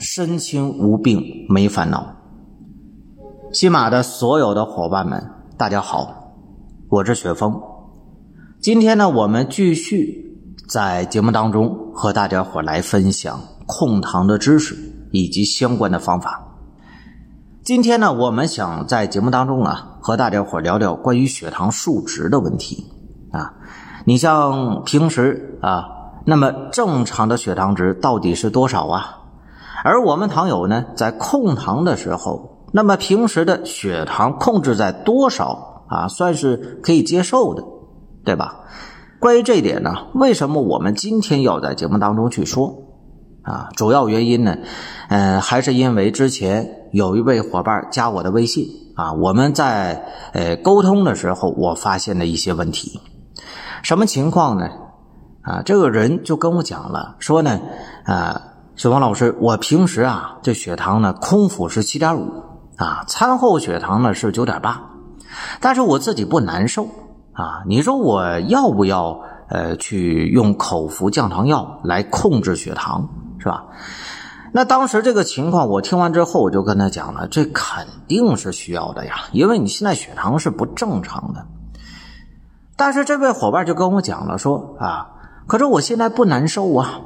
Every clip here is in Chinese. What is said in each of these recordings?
身轻无病没烦恼。西马的所有的伙伴们。大家好，我是雪峰。今天呢，我们继续在节目当中和大家伙来分享控糖的知识以及相关的方法。今天呢，我们想在节目当中啊，和大家伙聊聊关于血糖数值的问题啊。你像平时啊，那么正常的血糖值到底是多少啊？而我们糖友呢，在控糖的时候。那么平时的血糖控制在多少啊？算是可以接受的，对吧？关于这一点呢，为什么我们今天要在节目当中去说啊？主要原因呢，嗯，还是因为之前有一位伙伴加我的微信啊，我们在呃沟通的时候，我发现了一些问题。什么情况呢？啊，这个人就跟我讲了，说呢，啊，小王老师，我平时啊这血糖呢空腹是七点五。啊，餐后血糖呢是九点八，但是我自己不难受啊。你说我要不要呃去用口服降糖药来控制血糖，是吧？那当时这个情况我听完之后，我就跟他讲了，这肯定是需要的呀，因为你现在血糖是不正常的。但是这位伙伴就跟我讲了，说啊，可是我现在不难受啊，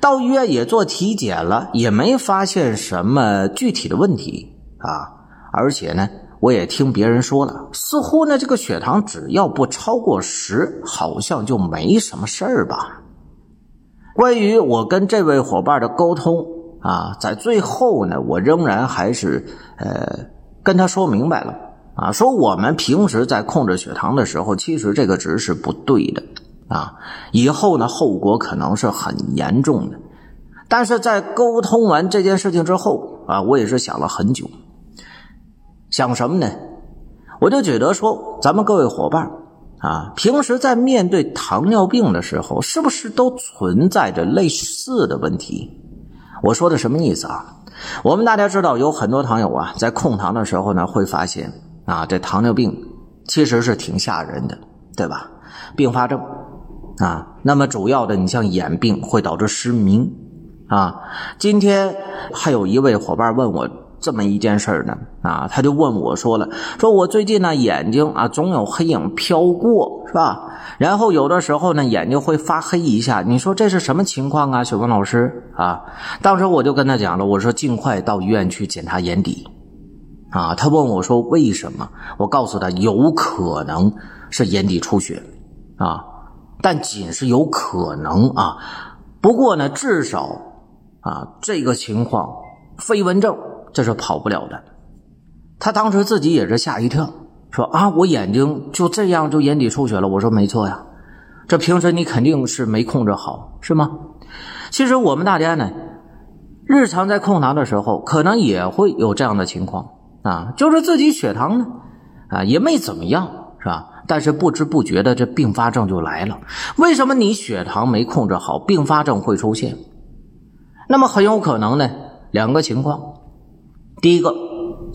到医院也做体检了，也没发现什么具体的问题。啊，而且呢，我也听别人说了，似乎呢，这个血糖只要不超过十，好像就没什么事儿吧。关于我跟这位伙伴的沟通啊，在最后呢，我仍然还是呃跟他说明白了啊，说我们平时在控制血糖的时候，其实这个值是不对的啊，以后呢，后果可能是很严重的。但是在沟通完这件事情之后啊，我也是想了很久。想什么呢？我就觉得说，咱们各位伙伴啊，平时在面对糖尿病的时候，是不是都存在着类似的问题？我说的什么意思啊？我们大家知道，有很多糖友啊，在控糖的时候呢，会发现啊，这糖尿病其实是挺吓人的，对吧？并发症啊，那么主要的，你像眼病会导致失明啊。今天还有一位伙伴问我。这么一件事呢，啊，他就问我说了，说我最近呢眼睛啊总有黑影飘过，是吧？然后有的时候呢眼睛会发黑一下，你说这是什么情况啊？小文老师啊，当时我就跟他讲了，我说尽快到医院去检查眼底，啊，他问我说为什么？我告诉他有可能是眼底出血，啊，但仅是有可能啊，不过呢至少啊这个情况飞蚊症。这是跑不了的，他当时自己也是吓一跳，说啊，我眼睛就这样就眼底出血了。我说没错呀，这平时你肯定是没控制好，是吗？其实我们大家呢，日常在控糖的时候，可能也会有这样的情况啊，就是自己血糖呢啊也没怎么样，是吧？但是不知不觉的这并发症就来了。为什么你血糖没控制好，并发症会出现？那么很有可能呢，两个情况。第一个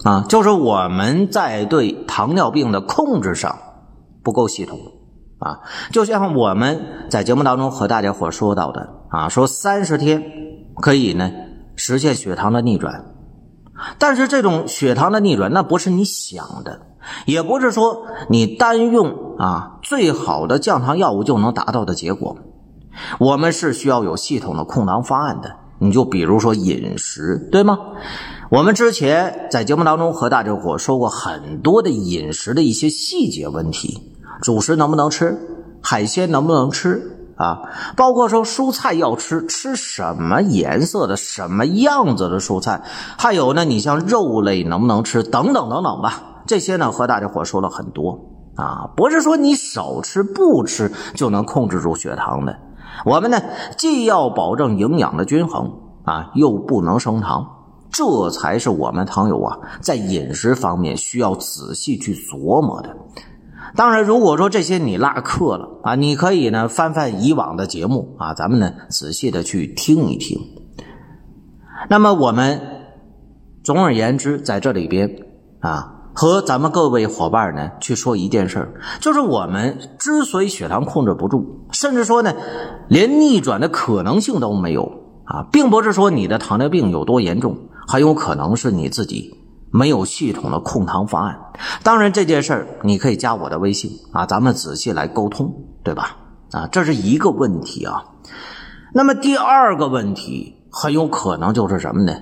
啊，就是我们在对糖尿病的控制上不够系统啊，就像我们在节目当中和大家伙说到的啊，说三十天可以呢实现血糖的逆转，但是这种血糖的逆转那不是你想的，也不是说你单用啊最好的降糖药物就能达到的结果，我们是需要有系统的控糖方案的。你就比如说饮食，对吗？我们之前在节目当中和大家伙说过很多的饮食的一些细节问题，主食能不能吃，海鲜能不能吃啊？包括说蔬菜要吃，吃什么颜色的、什么样子的蔬菜？还有呢，你像肉类能不能吃，等等等等吧。这些呢和大家伙说了很多啊，不是说你少吃不吃就能控制住血糖的。我们呢既要保证营养的均衡啊，又不能升糖。这才是我们糖友啊在饮食方面需要仔细去琢磨的。当然，如果说这些你落课了啊，你可以呢翻翻以往的节目啊，咱们呢仔细的去听一听。那么我们总而言之，在这里边啊。和咱们各位伙伴呢去说一件事儿就是我们之所以血糖控制不住，甚至说呢，连逆转的可能性都没有啊，并不是说你的糖尿病有多严重，很有可能是你自己没有系统的控糖方案。当然，这件事儿你可以加我的微信啊，咱们仔细来沟通，对吧？啊，这是一个问题啊。那么第二个问题很有可能就是什么呢？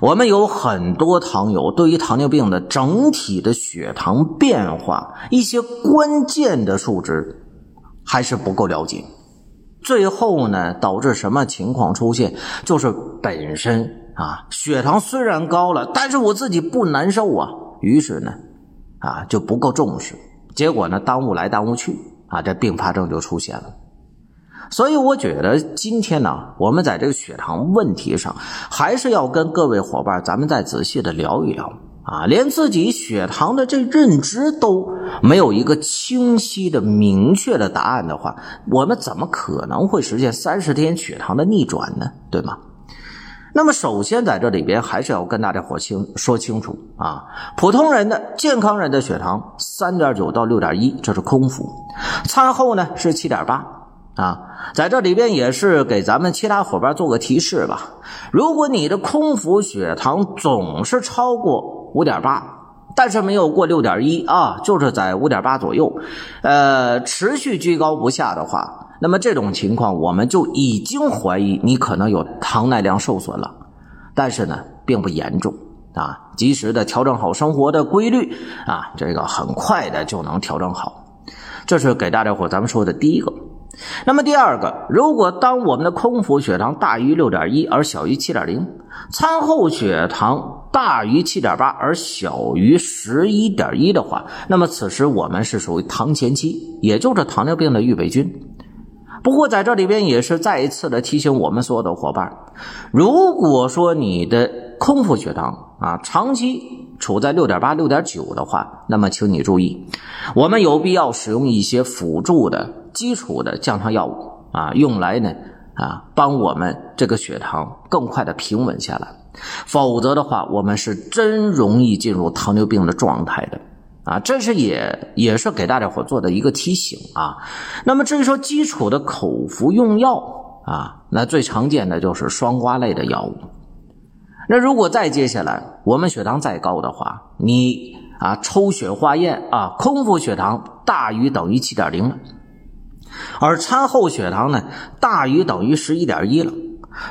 我们有很多糖友对于糖尿病的整体的血糖变化一些关键的数值还是不够了解，最后呢导致什么情况出现？就是本身啊血糖虽然高了，但是我自己不难受啊，于是呢啊就不够重视，结果呢耽误来耽误去啊，这并发症就出现了。所以我觉得今天呢，我们在这个血糖问题上，还是要跟各位伙伴咱们再仔细的聊一聊啊。连自己血糖的这认知都没有一个清晰的、明确的答案的话，我们怎么可能会实现三十天血糖的逆转呢？对吗？那么首先在这里边还是要跟大家伙清说清楚啊，普通人的健康人的血糖三点九到六点一，这是空腹，餐后呢是七点八。啊，在这里边也是给咱们其他伙伴做个提示吧。如果你的空腹血糖总是超过五点八，但是没有过六点一啊，就是在五点八左右，呃，持续居高不下的话，那么这种情况我们就已经怀疑你可能有糖耐量受损了。但是呢，并不严重啊，及时的调整好生活的规律啊，这个很快的就能调整好。这是给大家伙咱们说的第一个。那么第二个，如果当我们的空腹血糖大于六点一而小于七点零，餐后血糖大于七点八而小于十一点一的话，那么此时我们是属于糖前期，也就是糖尿病的预备军。不过在这里边也是再一次的提醒我们所有的伙伴，如果说你的空腹血糖啊长期处在六点八、六点九的话，那么请你注意，我们有必要使用一些辅助的。基础的降糖药物啊，用来呢啊帮我们这个血糖更快的平稳下来，否则的话，我们是真容易进入糖尿病的状态的啊。这是也也是给大家伙做的一个提醒啊。那么至于说基础的口服用药啊，那最常见的就是双胍类的药物。那如果再接下来我们血糖再高的话，你啊抽血化验啊，空腹血糖大于等于七点零了。而餐后血糖呢大于等于十一点一了，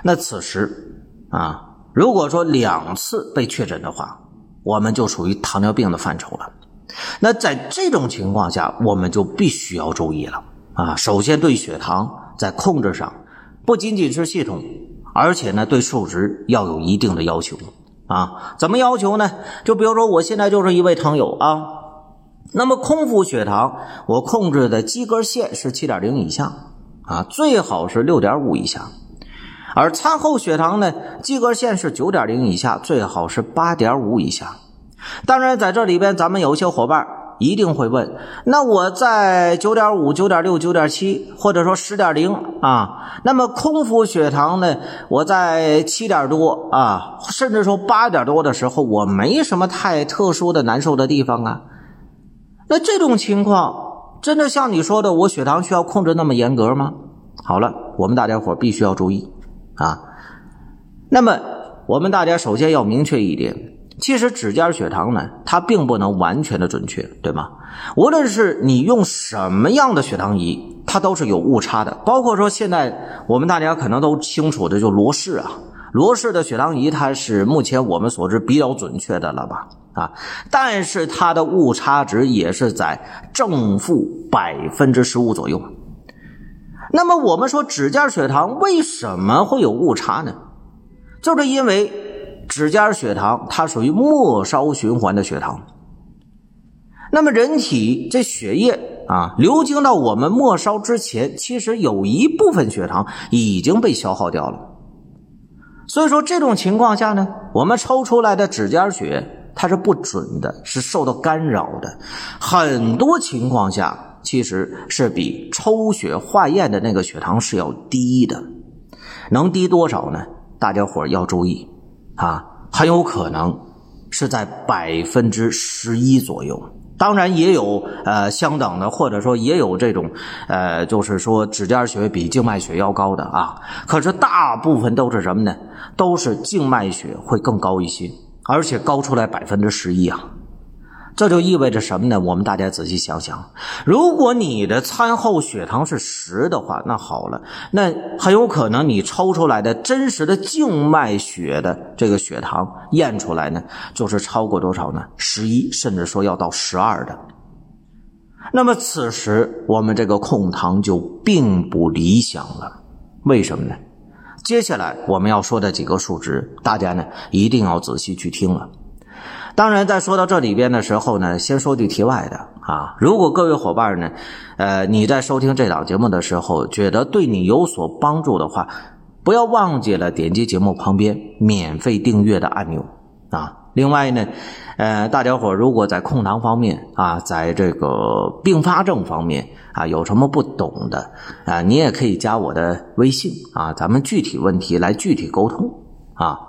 那此时啊，如果说两次被确诊的话，我们就属于糖尿病的范畴了。那在这种情况下，我们就必须要注意了啊。首先对血糖在控制上，不仅仅是系统，而且呢对数值要有一定的要求啊。怎么要求呢？就比如说我现在就是一位糖友啊。那么空腹血糖，我控制的及格线是七点零以下啊，最好是六点五以下。而餐后血糖呢，及格线是九点零以下，最好是八点五以下。当然，在这里边，咱们有一些伙伴一定会问：那我在九点五、九点六、九点七，或者说十点零啊，那么空腹血糖呢？我在七点多啊，甚至说八点多的时候，我没什么太特殊的难受的地方啊。那这种情况真的像你说的，我血糖需要控制那么严格吗？好了，我们大家伙必须要注意啊。那么我们大家首先要明确一点，其实指尖血糖呢，它并不能完全的准确，对吗？无论是你用什么样的血糖仪，它都是有误差的。包括说现在我们大家可能都清楚的，就罗氏啊，罗氏的血糖仪，它是目前我们所知比较准确的了吧？啊，但是它的误差值也是在正负百分之十五左右。那么我们说指尖血糖为什么会有误差呢？就是因为指尖血糖它属于末梢循环的血糖。那么人体这血液啊流经到我们末梢之前，其实有一部分血糖已经被消耗掉了。所以说这种情况下呢，我们抽出来的指尖血它是不准的，是受到干扰的。很多情况下其实是比抽血化验的那个血糖是要低的，能低多少呢？大家伙要注意啊，很有可能是在百分之十一左右。当然也有呃相等的，或者说也有这种呃，就是说指尖血比静脉血要高的啊。可是大部分都是什么呢？都是静脉血会更高一些，而且高出来百分之十一啊。这就意味着什么呢？我们大家仔细想想，如果你的餐后血糖是十的话，那好了，那很有可能你抽出来的真实的静脉血的这个血糖验出来呢，就是超过多少呢？十一，甚至说要到十二的。那么此时我们这个控糖就并不理想了。为什么呢？接下来我们要说的几个数值，大家呢一定要仔细去听了。当然，在说到这里边的时候呢，先说句题外的啊。如果各位伙伴呢，呃，你在收听这档节目的时候，觉得对你有所帮助的话，不要忘记了点击节目旁边免费订阅的按钮啊。另外呢，呃，大家伙如果在控糖方面啊，在这个并发症方面啊，有什么不懂的啊，你也可以加我的微信啊，咱们具体问题来具体沟通啊。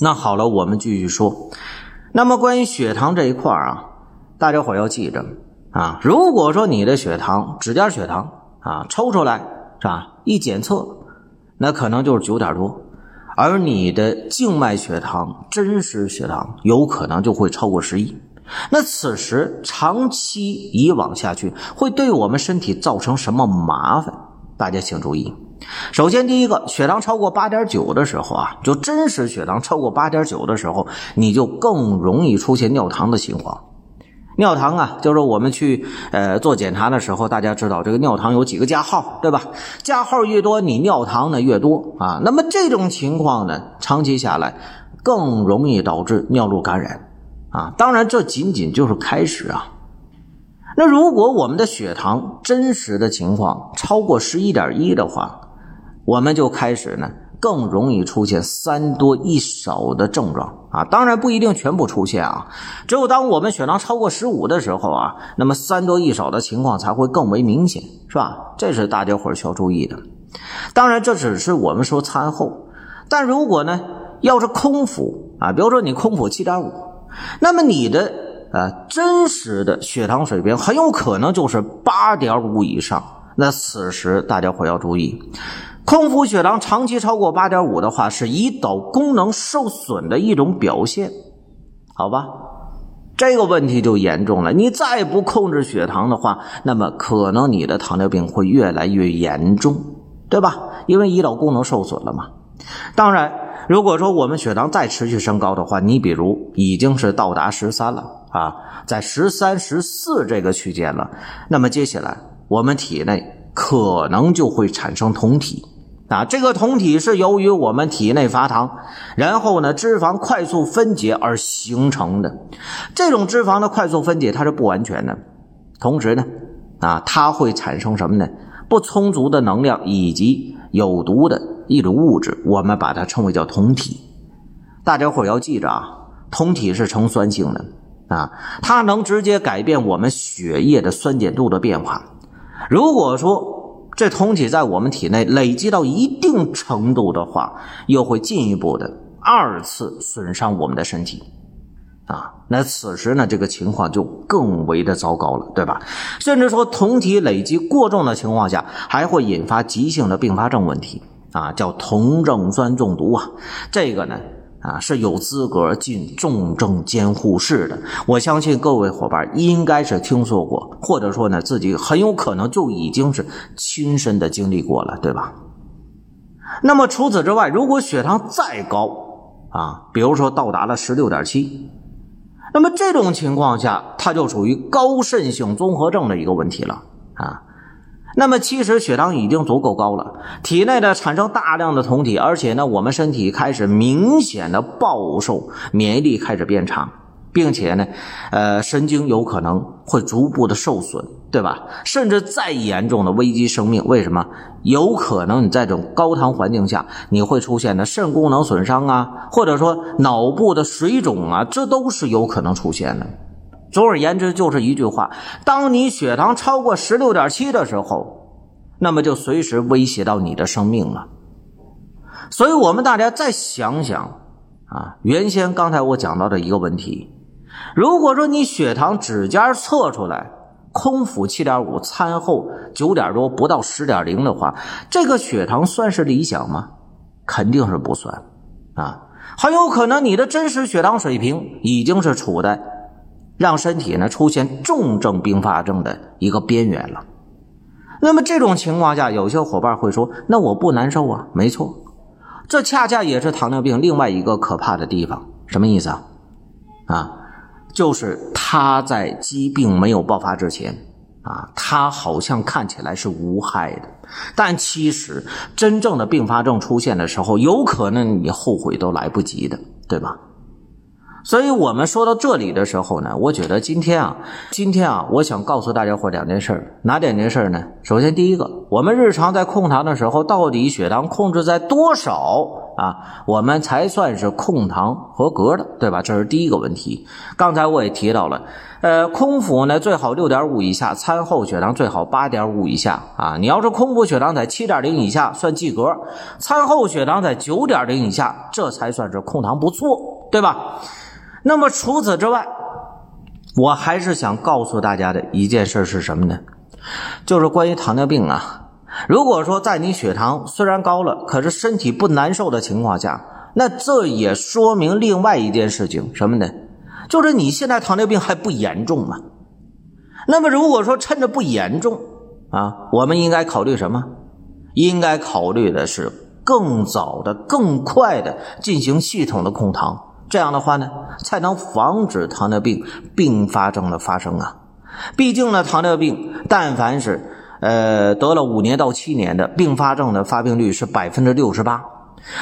那好了，我们继续说。那么关于血糖这一块啊，大家伙要记着啊。如果说你的血糖指尖血糖啊抽出来是吧，一检测，那可能就是九点多，而你的静脉血糖真实血糖有可能就会超过十一。那此时长期以往下去，会对我们身体造成什么麻烦？大家请注意。首先，第一个，血糖超过八点九的时候啊，就真实血糖超过八点九的时候，你就更容易出现尿糖的情况。尿糖啊，就是我们去呃做检查的时候，大家知道这个尿糖有几个加号，对吧？加号越多，你尿糖呢越多啊。那么这种情况呢，长期下来更容易导致尿路感染啊。当然，这仅仅就是开始啊。那如果我们的血糖真实的情况超过十一点一的话，我们就开始呢，更容易出现三多一少的症状啊，当然不一定全部出现啊，只有当我们血糖超过十五的时候啊，那么三多一少的情况才会更为明显，是吧？这是大家伙需要注意的。当然，这只是我们说餐后，但如果呢，要是空腹啊，比如说你空腹七点五，那么你的呃真实的血糖水平很有可能就是八点五以上，那此时大家伙要注意。空腹血糖长期超过八点五的话，是胰岛功能受损的一种表现，好吧？这个问题就严重了。你再不控制血糖的话，那么可能你的糖尿病会越来越严重，对吧？因为胰岛功能受损了嘛。当然，如果说我们血糖再持续升高的话，你比如已经是到达十三了啊，在十三、十四这个区间了，那么接下来我们体内可能就会产生酮体。啊，这个酮体是由于我们体内乏糖，然后呢脂肪快速分解而形成的。这种脂肪的快速分解它是不完全的，同时呢，啊它会产生什么呢？不充足的能量以及有毒的一种物质，我们把它称为叫酮体。大家伙要记着啊，酮体是呈酸性的啊，它能直接改变我们血液的酸碱度的变化。如果说这酮体在我们体内累积到一定程度的话，又会进一步的二次损伤我们的身体，啊，那此时呢，这个情况就更为的糟糕了，对吧？甚至说酮体累积过重的情况下，还会引发急性的并发症问题，啊，叫酮症酸中毒啊，这个呢。啊，是有资格进重症监护室的。我相信各位伙伴应该是听说过，或者说呢，自己很有可能就已经是亲身的经历过了，对吧？那么除此之外，如果血糖再高啊，比如说到达了十六点七，那么这种情况下，它就属于高渗性综合症的一个问题了啊。那么其实血糖已经足够高了，体内的产生大量的酮体，而且呢，我们身体开始明显的暴瘦，免疫力开始变差，并且呢，呃，神经有可能会逐步的受损，对吧？甚至再严重的危及生命。为什么？有可能你在这种高糖环境下，你会出现的肾功能损伤啊，或者说脑部的水肿啊，这都是有可能出现的。总而言之，就是一句话：当你血糖超过十六点七的时候，那么就随时威胁到你的生命了。所以，我们大家再想想啊，原先刚才我讲到的一个问题。如果说你血糖指尖测出来空腹七点五，餐后九点多不到十点零的话，这个血糖算是理想吗？肯定是不算啊，很有可能你的真实血糖水平已经是处在让身体呢出现重症并发症的一个边缘了。那么这种情况下，有些伙伴会说：“那我不难受啊？”没错，这恰恰也是糖尿病另外一个可怕的地方。什么意思啊？啊？就是他在疾病没有爆发之前，啊，他好像看起来是无害的，但其实真正的并发症出现的时候，有可能你后悔都来不及的，对吧？所以我们说到这里的时候呢，我觉得今天啊，今天啊，我想告诉大家伙两件事哪两件事呢？首先，第一个，我们日常在控糖的时候，到底血糖控制在多少啊？我们才算是控糖合格的，对吧？这是第一个问题。刚才我也提到了，呃，空腹呢最好六点五以下，餐后血糖最好八点五以下啊。你要是空腹血糖在七点零以下算及格，餐后血糖在九点零以下，这才算是控糖不错，对吧？那么除此之外，我还是想告诉大家的一件事是什么呢？就是关于糖尿病啊。如果说在你血糖虽然高了，可是身体不难受的情况下，那这也说明另外一件事情什么呢？就是你现在糖尿病还不严重嘛。那么如果说趁着不严重啊，我们应该考虑什么？应该考虑的是更早的、更快的进行系统的控糖。这样的话呢，才能防止糖尿病并发症的发生啊。毕竟呢，糖尿病但凡是呃得了五年到七年的并发症的发病率是百分之六十八，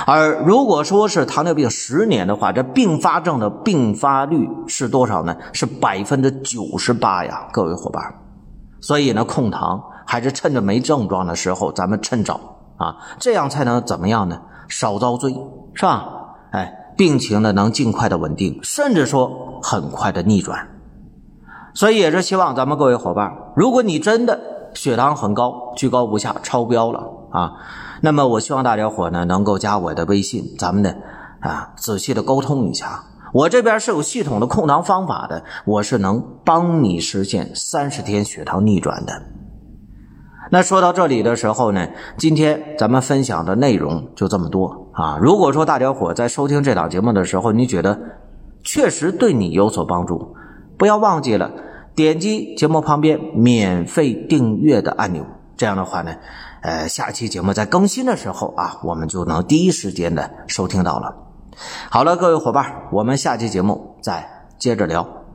而如果说是糖尿病十年的话，这并发症的并发率是多少呢？是百分之九十八呀，各位伙伴。所以呢，控糖还是趁着没症状的时候，咱们趁早啊，这样才能怎么样呢？少遭罪，是吧？哎。病情呢能尽快的稳定，甚至说很快的逆转，所以也是希望咱们各位伙伴，如果你真的血糖很高，居高不下，超标了啊，那么我希望大家伙呢能够加我的微信，咱们呢啊仔细的沟通一下，我这边是有系统的控糖方法的，我是能帮你实现三十天血糖逆转的。那说到这里的时候呢，今天咱们分享的内容就这么多啊。如果说大家伙在收听这档节目的时候，你觉得确实对你有所帮助，不要忘记了点击节目旁边免费订阅的按钮。这样的话呢，呃，下期节目在更新的时候啊，我们就能第一时间的收听到了。好了，各位伙伴，我们下期节目再接着聊。